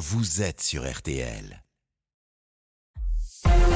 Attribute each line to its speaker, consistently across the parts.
Speaker 1: vous êtes sur RTL.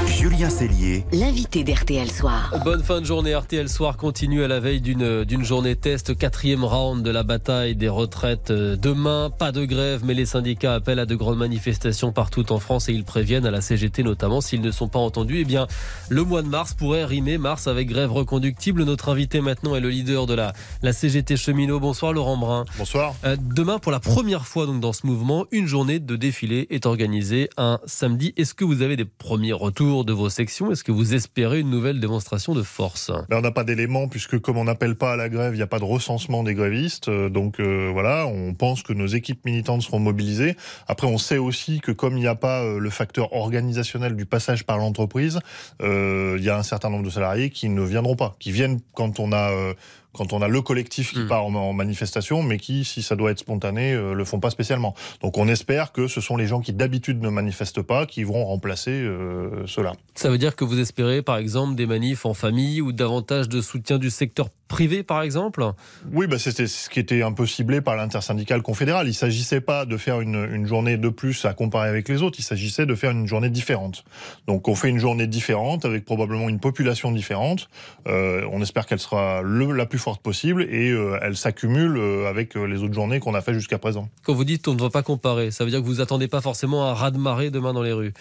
Speaker 1: Julien Cellier,
Speaker 2: l'invité d'RTL Soir.
Speaker 3: Bonne fin de journée. RTL Soir continue à la veille d'une, d'une journée test, quatrième round de la bataille des retraites. Euh, demain, pas de grève, mais les syndicats appellent à de grandes manifestations partout en France et ils préviennent à la CGT notamment s'ils ne sont pas entendus. Eh bien, le mois de mars pourrait rimer mars avec grève reconductible. Notre invité maintenant est le leader de la, la CGT cheminot. Bonsoir Laurent Brun.
Speaker 4: Bonsoir.
Speaker 3: Euh, demain, pour la première fois donc dans ce mouvement, une journée de défilé est organisée un samedi. Est-ce que vous avez des premiers retours de vos sections. Est-ce que vous espérez une nouvelle démonstration de force?
Speaker 4: Ben, On n'a pas d'éléments puisque comme on n'appelle pas à la grève, il n'y a pas de recensement des grévistes. Euh, donc euh, voilà, on pense que nos équipes militantes seront mobilisées. Après, on sait aussi que comme il n'y a pas euh, le facteur organisationnel du passage par l'entreprise, il y a un certain nombre de salariés qui ne viendront pas, qui viennent quand on a quand on a le collectif qui hmm. part en, manifestation, mais qui, si ça doit être spontané, euh, le font pas spécialement. Donc on espère que ce sont les gens qui d'habitude ne manifestent pas qui vont remplacer euh, cela.
Speaker 3: Ça veut dire que vous espérez, par exemple, des manifs en famille ou davantage de soutien du secteur privé, par exemple?
Speaker 4: Oui, bah c'était ce qui était un peu ciblé par l'intersyndicale confédérale. Il s'agissait pas de faire une, une, journée de plus à comparer avec les autres, il s'agissait de faire une journée différente. Donc on fait une journée différente avec probablement une population différente. Euh, on espère qu'elle sera le, la plus forte possible et euh, elle s'accumule euh, avec euh, les autres journées qu'on a fait jusqu'à présent.
Speaker 3: Quand vous dites on ne va pas comparer, ça veut dire que vous attendez pas forcément un raz-de-marée demain dans les rues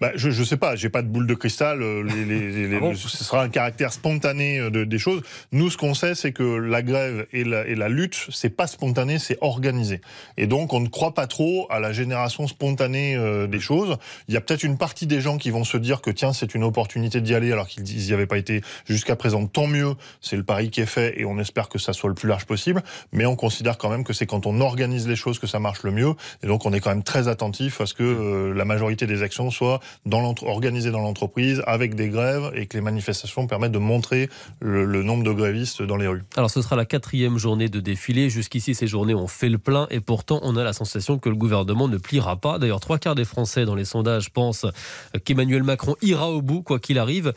Speaker 4: bah, je ne sais pas, j'ai pas de boule de cristal. Euh, les, les, les, ah ce sera un caractère spontané euh, de, des choses. Nous, ce qu'on sait, c'est que la grève et la, et la lutte, c'est pas spontané, c'est organisé. Et donc, on ne croit pas trop à la génération spontanée euh, des choses. Il y a peut-être une partie des gens qui vont se dire que tiens, c'est une opportunité d'y aller alors qu'ils n'y avaient pas été jusqu'à présent. Tant mieux, c'est le pari qui est fait et on espère que ça soit le plus large possible. Mais on considère quand même que c'est quand on organise les choses que ça marche le mieux. Et donc, on est quand même très attentif à ce que la majorité des actions soient dans dans l'entreprise avec des grèves et que les manifestations permettent de montrer le, nombre de grévistes dans les rues.
Speaker 3: Alors ce sera la quatrième journée de défilé. Jusqu'ici, ces journées ont fait le plein et pourtant on a la sensation que le gouvernement ne pliera pas. D'ailleurs, trois quarts des Français dans les sondages pensent qu'Emmanuel Macron ira au bout quoi qu'il arrive.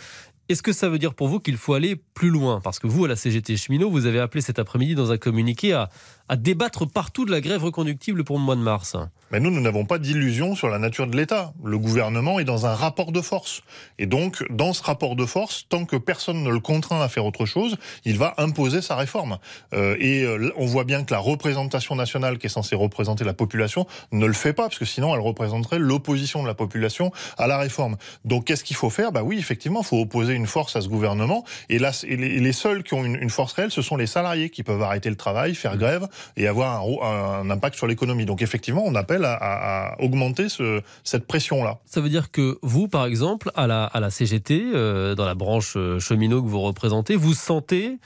Speaker 3: Est-ce que ça veut dire pour vous qu'il faut aller plus loin? Parce que vous, à la CGT Cheminot, vous avez appelé cet après-midi dans un communiqué à, débattre partout de la grève reconductible pour le mois de mars.
Speaker 4: Mais nous, nous n'avons pas d'illusion sur la nature de l'État. Le gouvernement est dans un rapport de force. Et donc, dans ce rapport de force, tant que personne ne le contraint à faire autre chose, il va imposer sa réforme. Euh, et euh, on voit bien que la représentation nationale, qui est censée représenter la population, ne le fait pas, parce que sinon, elle représenterait l'opposition de la population à la réforme. Donc, qu'est-ce qu'il faut faire? Bah oui, effectivement, il faut opposer une force à ce gouvernement. Et là, les, seuls qui ont une, force réelle, ce sont les salariés qui peuvent arrêter le travail, faire mmh. grève et avoir un, un impact sur l'économie. Donc, effectivement, on appelle à, augmenter cette pression-là.
Speaker 3: Ça veut dire que vous, par exemple, à la, à la CGT, euh, dans la branche euh, cheminot que vous représentez, vous sentez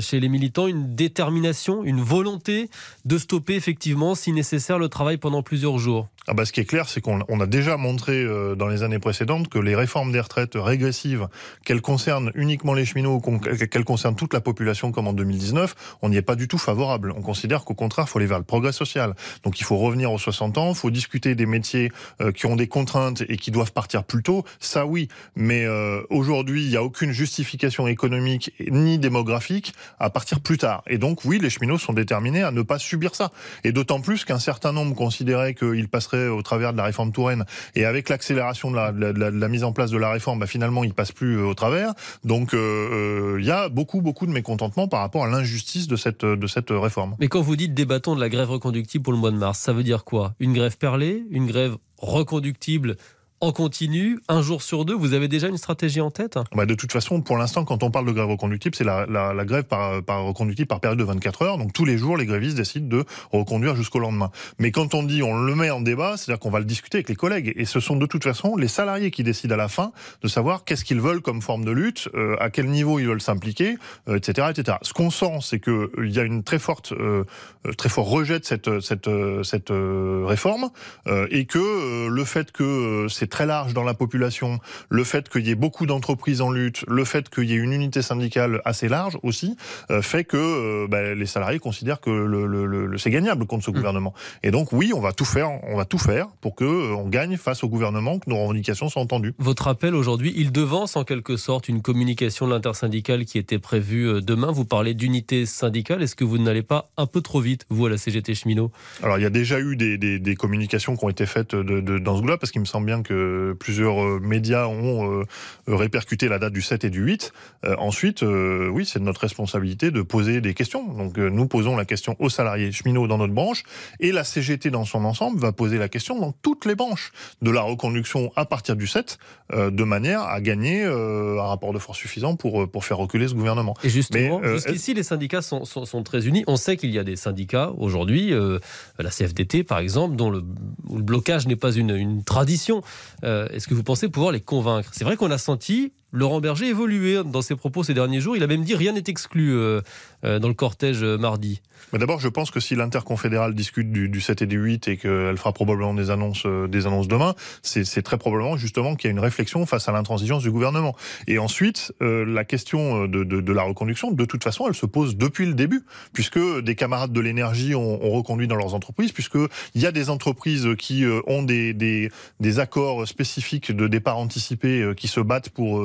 Speaker 3: chez les militants une détermination, une volonté de stopper effectivement, si nécessaire, le travail pendant plusieurs jours
Speaker 4: ah bah, ce qui est clair, c'est qu'on a déjà montré euh, dans les années précédentes que les réformes des retraites régressives, qu'elles concernent uniquement les cheminots, qu'elles concernent toute la population comme en 2019, on n'y est pas du tout favorable. On considère qu'au contraire, il faut aller vers le progrès social. Donc il faut revenir aux 60 ans, il faut discuter des métiers euh, qui ont des contraintes et qui doivent partir plus tôt, ça oui. Mais euh, aujourd'hui, il n'y a aucune justification économique ni démographique à partir plus tard. Et donc oui, les cheminots sont déterminés à ne pas subir ça. Et d'autant plus qu'un certain nombre considéraient qu'ils passeraient au travers de la réforme Touraine et avec l'accélération de la, mise en place de la réforme, bah, finalement, il passe plus euh, au travers. Donc, euh, euh, il y a beaucoup, beaucoup de mécontentement par rapport à l'injustice de cette, de cette réforme.
Speaker 3: Mais quand vous dites débattons de la grève reconductible pour le mois de mars, ça veut dire quoi? Une grève perlée? Une grève reconductible en continu, un jour sur deux Vous avez déjà une stratégie en tête?
Speaker 4: Bah De toute façon, pour l'instant, quand on parle de grève reconductible, c'est la, grève par, reconductible par période de 24 heures. Donc tous les jours, les grévistes décident de reconduire jusqu'au lendemain. Mais quand on dit on le met en débat, c'est-à-dire qu'on va le discuter avec les collègues. Et ce sont de toute façon les salariés qui décident à la fin de savoir qu'est-ce qu'ils veulent comme forme de lutte, euh, à quel niveau ils veulent s'impliquer, etc., euh, etc. Ce qu'on sent, c'est qu'il euh, y a une très forte, très fort rejet de cette, cette réforme et que le fait que c'est très large dans la population, le fait qu'il y ait beaucoup d'entreprises en lutte, le fait qu'il y ait une unité syndicale assez large aussi, euh, fait que euh, bah, les salariés considèrent que le, le, le c'est gagnable contre ce mmh. gouvernement. Et donc oui, on va tout faire, on va tout faire pour que euh, on gagne face au gouvernement, que nos revendications soient entendues.
Speaker 3: Votre appel aujourd'hui, il devance en quelque sorte une communication de l'intersyndicale qui était prévue demain. Vous parlez d'unité syndicale. Est-ce que vous n'allez pas un peu trop vite, vous, à la CGT Cheminot?
Speaker 4: Alors il y a déjà eu des, des, des communications qui ont été faites de, de, dans ce goût-là, parce qu'il me semble bien que plusieurs médias ont répercuté la date du 7 et du 8. ensuite, oui, c'est de notre responsabilité de poser des questions. Donc euh, nous posons la question aux salariés cheminots dans notre branche et la CGT dans son ensemble va poser la question dans toutes les branches de la reconduction à partir du 7 euh, de manière à gagner euh, un rapport de force suffisant pour, pour faire reculer ce gouvernement.
Speaker 3: Et justement, jusqu'ici les syndicats sont, sont, très unis. On sait qu'il y a des syndicats aujourd'hui, la CFDT par exemple, dont le, le blocage n'est pas une, une tradition. Est-ce que vous pensez pouvoir les convaincre? C'est vrai qu'on a senti Laurent Berger évolué dans ses propos ces derniers jours. Il a même dit rien n'est exclu euh, euh, dans le cortège euh, mardi.
Speaker 4: D'abord, je pense que si l'interconfédérale discute du, 7 et du 8 et qu'elle fera probablement des annonces, des annonces demain, c'est très probablement justement qu'il y a une réflexion face à l'intransigeance du gouvernement. Et ensuite, la question de, la reconduction, de toute façon, elle se pose depuis le début, puisque des camarades de l'énergie ont, reconduit dans leurs entreprises, puisque il y a des entreprises qui ont des, accords spécifiques de départ anticipé qui se battent pour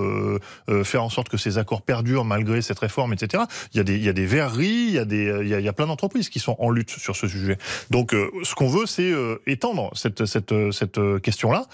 Speaker 4: faire en sorte que ces accords perdurent malgré cette réforme, etc. Il y a des, il y a des verreries, il y a des, il y a, plein d'entreprises qui sont en lutte sur ce sujet. Donc, euh, ce qu'on veut, c'est étendre cette, cette, cette question-là.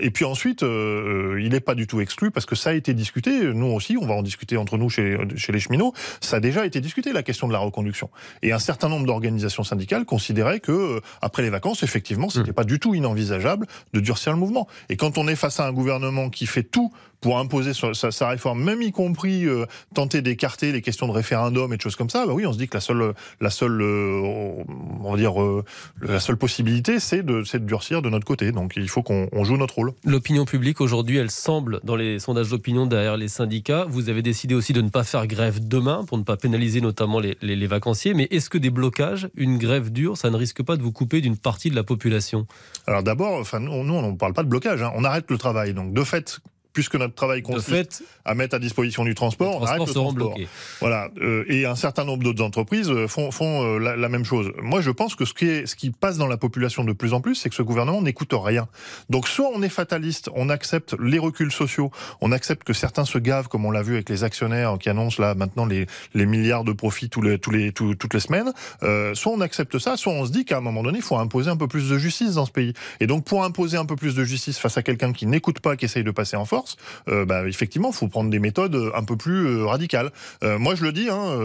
Speaker 4: et puis ensuite, il n'est pas du tout exclu parce que ça a été discuté. Nous aussi, on va en discuter entre nous chez, chez les cheminots. Ça a déjà été discuté la question de la reconduction. Et un certain nombre d'organisations syndicales considéraient que après les vacances, effectivement, c'était n'était mmh. pas du tout inenvisageable de durcir le mouvement. Et quand on est face à un gouvernement qui fait tout pour imposer sa, sa, réforme, même y compris euh, tenter d'écarter les questions de référendum et de choses comme ça, bah oui, on se dit que la seule, la seule, euh, on va dire, euh, la seule possibilité, c'est de, de durcir de notre côté. Donc il faut qu'on joue notre rôle.
Speaker 3: L'opinion publique aujourd'hui, elle semble dans les sondages d'opinion derrière les syndicats. Vous avez décidé aussi de ne pas faire grève demain pour ne pas pénaliser notamment les, les, les vacanciers. Mais est-ce que des blocages, une grève dure, ça ne risque pas de vous couper d'une partie de la population?
Speaker 4: Alors d'abord, enfin nous, on ne parle pas de blocage. Hein. On arrête le travail. Donc de fait, puisque notre travail consiste à mettre à disposition du transport,
Speaker 3: on arrête le transport.
Speaker 4: Voilà. Euh, et un certain nombre d'autres entreprises euh, font, font euh, la, la, même chose. Moi, je pense que ce qui, est, ce qui passe dans la population de plus en plus, c'est que ce gouvernement n'écoute rien. Donc, soit on est fataliste, on accepte les reculs sociaux, on accepte que certains se gavent, comme on l'a vu avec les actionnaires qui annoncent là maintenant les, les milliards de profits tous les, tous les, toutes les semaines. Euh, soit on accepte ça, soit on se dit qu'à un moment donné, il faut imposer un peu plus de justice dans ce pays. Et donc, pour imposer un peu plus de justice face à quelqu'un qui n'écoute pas, qui essaye de passer en force, euh, bah, effectivement, il faut prendre des méthodes un peu plus euh, radicales. Euh, moi, je le dis, hein,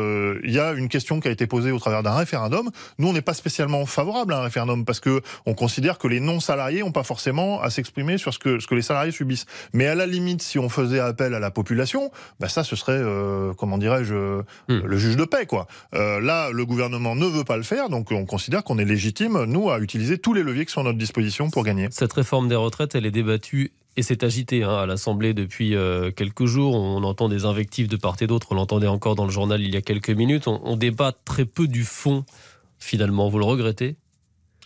Speaker 4: il y a une question qui a été posée au travers d'un référendum. Nous, on n'est pas spécialement favorable à un référendum parce que on considère que les non-salariés n'ont pas forcément à s'exprimer sur ce que, ce que les salariés subissent. Mais à la limite, si on faisait appel à la population, bah ça, ce serait, comment dirais-je, hmm. le juge de paix, quoi. là, le gouvernement ne veut pas le faire, donc on considère qu'on est légitime, nous, à utiliser tous les leviers qui sont à notre disposition pour gagner.
Speaker 3: Cette réforme des retraites, elle est débattue et c'est agité hein, à l'Assemblée depuis euh, quelques jours. On entend des invectives de part et d'autre. On l'entendait encore dans le journal il y a quelques minutes. On, on débat très peu du fond, finalement. Vous le regrettez?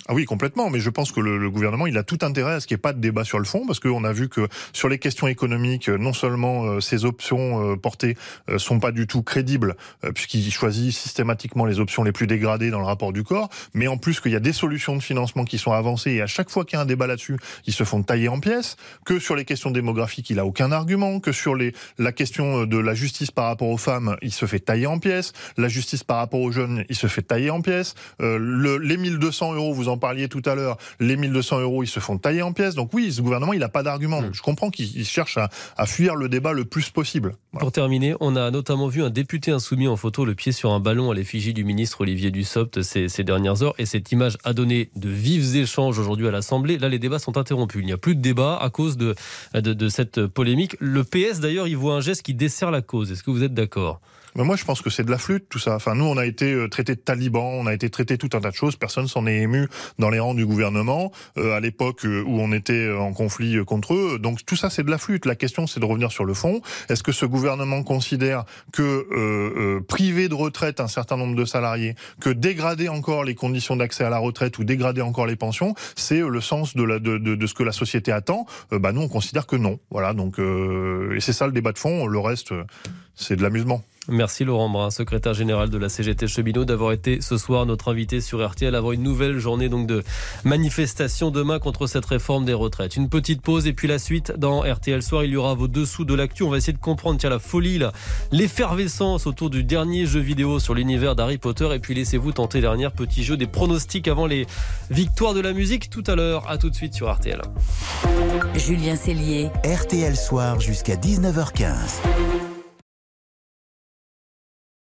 Speaker 4: Ah oui, complètement. Mais je pense que le, le, gouvernement, il a tout intérêt à ce qu'il n'y ait pas de débat sur le fond, parce qu'on a vu que sur les questions économiques, non seulement euh, ces options euh, portées euh, sont pas du tout crédibles, euh, puisqu'il choisit systématiquement les options les plus dégradées dans le rapport du corps, mais en plus qu'il y a des solutions de financement qui sont avancées, et à chaque fois qu'il y a un débat là-dessus, ils se font tailler en pièces, que sur les questions démographiques, il a aucun argument, que sur les, la question de la justice par rapport aux femmes, il se fait tailler en pièces, la justice par rapport aux jeunes, il se fait tailler en pièces, le, les 1200 euros, vous en en parliez tout à l'heure, les 1200 euros, ils se font tailler en pièces. Donc oui, ce gouvernement, il n'a pas d'argument. Hmm. Je comprends qu'il cherche à, fuir le débat le plus possible.
Speaker 3: Pour terminer, on a notamment vu un député insoumis en photo, le pied sur un ballon à l'effigie du ministre Olivier Dussopt ces, ces dernières heures. Et cette image a donné de vifs échanges aujourd'hui à l'Assemblée. Là, les débats sont interrompus. Il n'y a plus de débat à cause de, de, de cette polémique. Le PS, d'ailleurs, il voit un geste qui dessert la cause. Est-ce que vous êtes d'accord?
Speaker 4: Mais moi, je pense que c'est de la flûte, tout ça. Enfin, nous, on a été euh, traité de talibans, on a été traité tout un tas de choses. Personne s'en est ému dans les rangs du gouvernement euh, à l'époque euh, où on était en conflit contre eux. Donc tout ça, c'est de la flûte. La question, c'est de revenir sur le fond. Est-ce que ce gouvernement considère que euh, priver de retraite un certain nombre de salariés, que dégrader encore les conditions d'accès à la retraite ou dégrader encore les pensions, c'est le sens de, la, de, de, ce que la société attend Bah nous, on considère que non. Voilà. Donc et c'est ça le débat de fond. Le reste, c'est de l'amusement.
Speaker 3: Merci Laurent Brun, secrétaire général de la CGT Cheminot, d'avoir été ce soir notre invité sur RTL, avoir une nouvelle journée donc de manifestation demain contre cette réforme des retraites. Une petite pause et puis la suite dans RTL Soir, il y aura vos dessous de l'actu. On va essayer de comprendre tiens, la folie, l'effervescence autour du dernier jeu vidéo sur l'univers d'Harry Potter. Et puis laissez-vous tenter dernier petit jeu des pronostics avant les victoires de la musique tout à l'heure. À tout de suite sur RTL.
Speaker 2: Julien Cellier.
Speaker 1: RTL Soir jusqu'à 19h15.